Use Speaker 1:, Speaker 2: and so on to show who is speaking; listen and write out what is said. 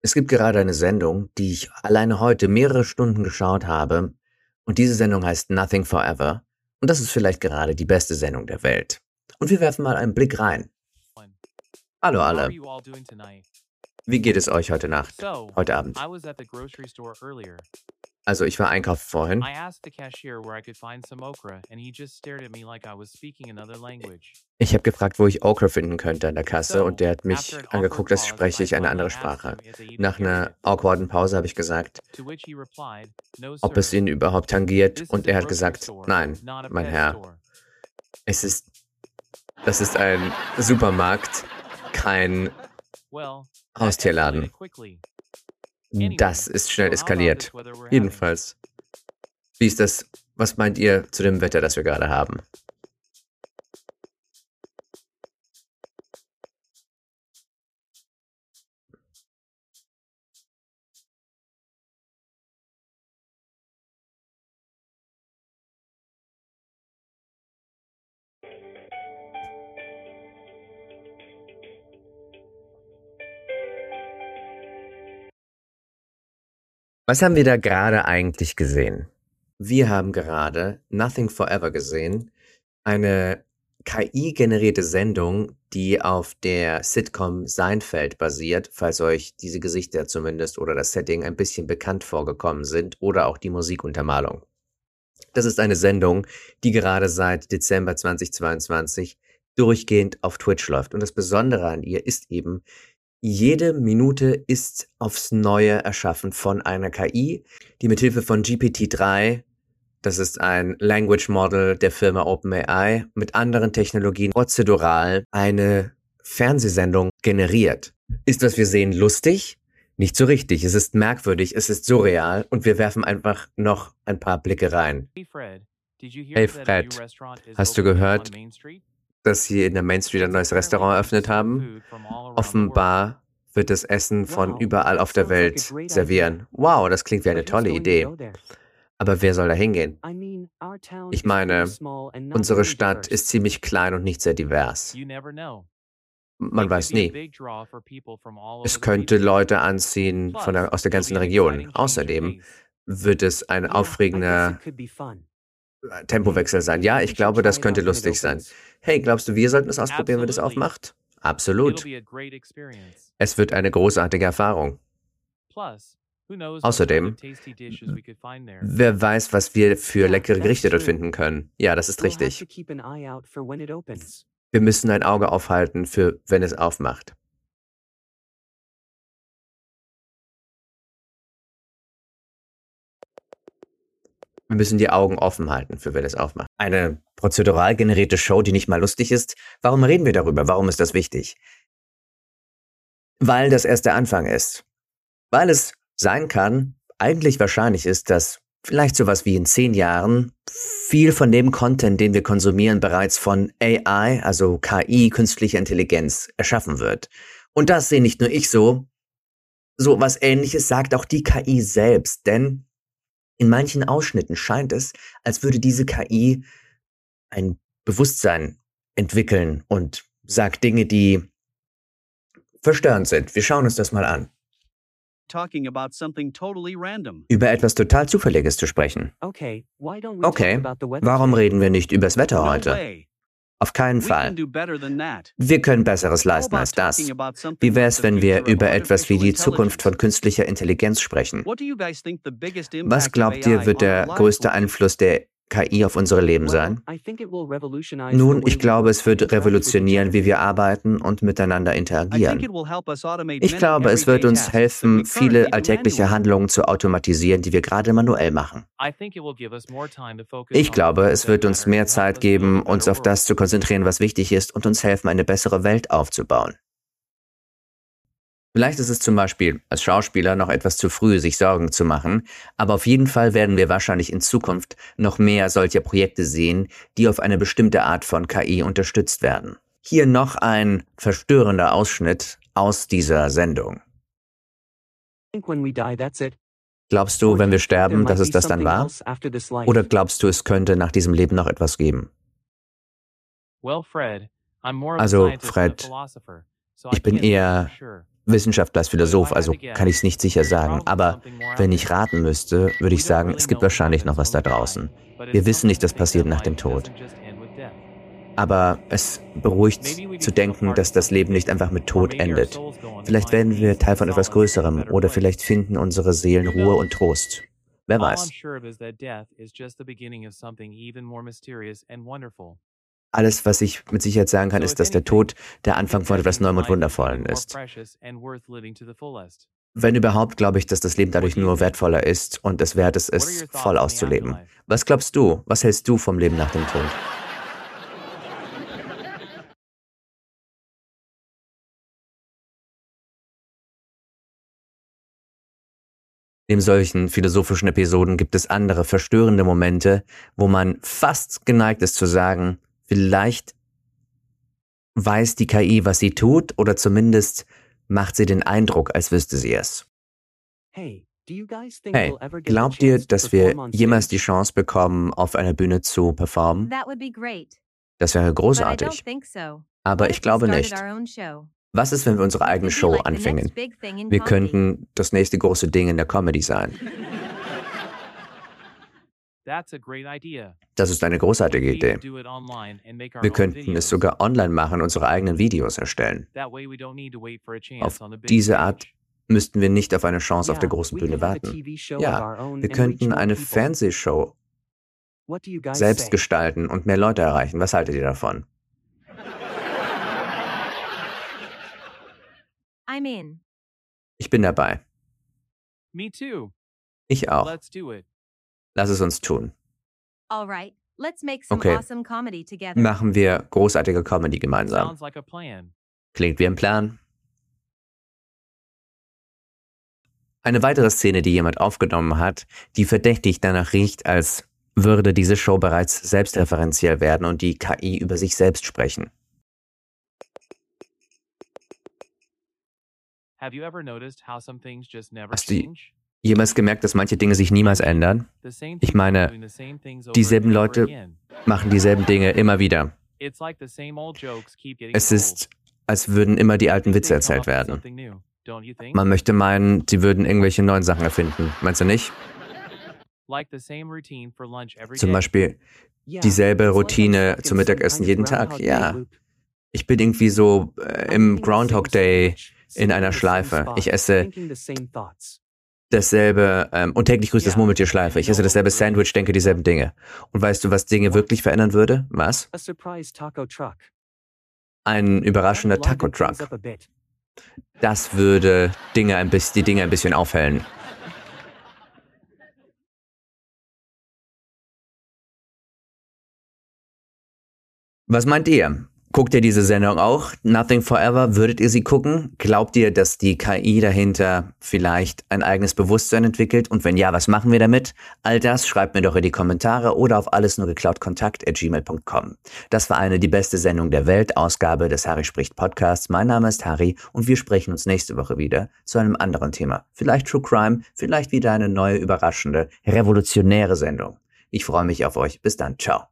Speaker 1: Es gibt gerade eine Sendung, die ich alleine heute mehrere Stunden geschaut habe, und diese Sendung heißt Nothing Forever, und das ist vielleicht gerade die beste Sendung der Welt. Und wir werfen mal einen Blick rein. Hallo alle. Wie geht es euch heute Nacht? Heute Abend? Also ich war einkaufen vorhin. Ich habe gefragt, wo ich Okra finden könnte an der Kasse und der hat mich angeguckt, als spreche ich eine andere Sprache. Nach einer awkwarden Pause habe ich gesagt, ob es ihn überhaupt tangiert und er hat gesagt, nein, mein Herr. Es ist, das ist ein Supermarkt, kein Haustierladen. Das ist schnell eskaliert. Jedenfalls. Wie ist das? Was meint ihr zu dem Wetter, das wir gerade haben? Was haben wir da gerade eigentlich gesehen? Wir haben gerade Nothing Forever gesehen, eine KI-generierte Sendung, die auf der Sitcom Seinfeld basiert, falls euch diese Gesichter zumindest oder das Setting ein bisschen bekannt vorgekommen sind oder auch die Musikuntermalung. Das ist eine Sendung, die gerade seit Dezember 2022 durchgehend auf Twitch läuft. Und das Besondere an ihr ist eben, jede Minute ist aufs Neue erschaffen von einer KI, die mithilfe von GPT-3, das ist ein Language Model der Firma OpenAI, mit anderen Technologien prozedural eine Fernsehsendung generiert. Ist, was wir sehen, lustig? Nicht so richtig. Es ist merkwürdig, es ist surreal und wir werfen einfach noch ein paar Blicke rein. Hey Fred, hast du gehört, dass sie in der Main Street ein neues Restaurant eröffnet haben. Offenbar wird das Essen von überall auf der Welt servieren. Wow, das klingt wie eine tolle Idee. Aber wer soll da hingehen? Ich meine, unsere Stadt ist ziemlich klein und nicht sehr divers. Man weiß nie. Es könnte Leute anziehen von der, aus der ganzen Region. Außerdem wird es ein aufregender Tempowechsel sein. Ja, ich glaube, das könnte lustig sein. Hey, glaubst du, wir sollten es ausprobieren, wenn das aufmacht? Absolut. Es wird eine großartige Erfahrung. Außerdem, wer weiß, was wir für leckere Gerichte dort finden können. Ja, das ist richtig. Wir müssen ein Auge aufhalten, für wenn es aufmacht. Wir müssen die Augen offen halten, für wer das aufmacht. Eine prozedural generierte Show, die nicht mal lustig ist. Warum reden wir darüber? Warum ist das wichtig? Weil das erst der Anfang ist. Weil es sein kann, eigentlich wahrscheinlich ist, dass vielleicht sowas wie in zehn Jahren viel von dem Content, den wir konsumieren, bereits von AI, also KI, künstlicher Intelligenz, erschaffen wird. Und das sehe nicht nur ich so. So was ähnliches sagt auch die KI selbst, denn in manchen Ausschnitten scheint es, als würde diese KI ein Bewusstsein entwickeln und sagt Dinge, die verstörend sind. Wir schauen uns das mal an. Über etwas total Zufälliges zu sprechen. Okay, warum reden wir nicht übers Wetter heute? Auf keinen Fall. Wir können Besseres leisten als das. Wie wäre es, wenn wir über etwas wie die Zukunft von künstlicher Intelligenz sprechen? Was glaubt ihr, wird der größte Einfluss der KI auf unsere Leben sein? Nun, ich glaube, es wird revolutionieren, wie wir arbeiten und miteinander interagieren. Ich glaube, es wird uns helfen, viele alltägliche Handlungen zu automatisieren, die wir gerade manuell machen. Ich glaube, es wird uns mehr Zeit geben, uns auf das zu konzentrieren, was wichtig ist und uns helfen, eine bessere Welt aufzubauen. Vielleicht ist es zum Beispiel als Schauspieler noch etwas zu früh, sich Sorgen zu machen, aber auf jeden Fall werden wir wahrscheinlich in Zukunft noch mehr solcher Projekte sehen, die auf eine bestimmte Art von KI unterstützt werden. Hier noch ein verstörender Ausschnitt aus dieser Sendung. Glaubst du, wenn wir sterben, dass es das dann war? Oder glaubst du, es könnte nach diesem Leben noch etwas geben? Also, Fred, ich bin eher Wissenschaftler als Philosoph, also kann ich es nicht sicher sagen. Aber wenn ich raten müsste, würde ich sagen, es gibt wahrscheinlich noch was da draußen. Wir wissen nicht, was passiert nach dem Tod. Aber es beruhigt zu denken, dass das Leben nicht einfach mit Tod endet. Vielleicht werden wir Teil von etwas Größerem oder vielleicht finden unsere Seelen Ruhe und Trost. Wer weiß. Alles, was ich mit Sicherheit sagen kann, ist, dass der Tod der Anfang von etwas Neuem und Wundervollem ist. Wenn überhaupt, glaube ich, dass das Leben dadurch nur wertvoller ist und es wert ist, es voll auszuleben. Was glaubst du? Was hältst du vom Leben nach dem Tod? Neben solchen philosophischen Episoden gibt es andere verstörende Momente, wo man fast geneigt ist zu sagen, vielleicht weiß die KI, was sie tut, oder zumindest macht sie den Eindruck, als wüsste sie es. Hey, glaubt ihr, dass wir jemals die Chance bekommen, auf einer Bühne zu performen? Das wäre großartig. Aber ich glaube nicht. Was ist, wenn wir unsere eigene Show anfingen? Wir könnten das nächste große Ding in der Comedy sein. Das ist eine großartige Idee. Wir könnten es sogar online machen, unsere eigenen Videos erstellen. Auf diese Art müssten wir nicht auf eine Chance auf der großen Bühne warten. Ja, wir könnten eine Fernsehshow selbst gestalten und mehr Leute erreichen. Was haltet ihr davon? I'm in. Ich bin dabei. Me too. Ich auch. Lass es uns tun. Alright, let's make some okay. awesome comedy together. Machen wir großartige Comedy gemeinsam. Sounds like a plan. Klingt wie ein Plan. Eine weitere Szene, die jemand aufgenommen hat, die verdächtig danach riecht, als würde diese Show bereits selbstreferenziell werden und die KI über sich selbst sprechen. Hast du jemals gemerkt, dass manche Dinge sich niemals ändern? Ich meine, dieselben Leute machen dieselben Dinge immer wieder. Es ist, als würden immer die alten Witze erzählt werden. Man möchte meinen, sie würden irgendwelche neuen Sachen erfinden. Meinst du nicht? Zum Beispiel dieselbe Routine zum Mittagessen jeden Tag. Ja. Ich bin irgendwie so äh, im Groundhog Day in einer Schleife. Ich esse dasselbe ähm, und täglich grüßt das Murmeltier Schleife. Ich esse dasselbe Sandwich, denke dieselben Dinge. Und weißt du, was Dinge wirklich verändern würde? Was? Ein überraschender Taco-Truck. Das würde Dinge ein bisschen, die Dinge ein bisschen aufhellen. Was meint ihr? Guckt ihr diese Sendung auch? Nothing Forever? Würdet ihr sie gucken? Glaubt ihr, dass die KI dahinter vielleicht ein eigenes Bewusstsein entwickelt? Und wenn ja, was machen wir damit? All das schreibt mir doch in die Kommentare oder auf alles nur geklaut kontakt at gmail.com. Das war eine die beste Sendung der Welt, Ausgabe des Harry spricht Podcasts. Mein Name ist Harry und wir sprechen uns nächste Woche wieder zu einem anderen Thema. Vielleicht True Crime, vielleicht wieder eine neue, überraschende, revolutionäre Sendung. Ich freue mich auf euch. Bis dann. Ciao.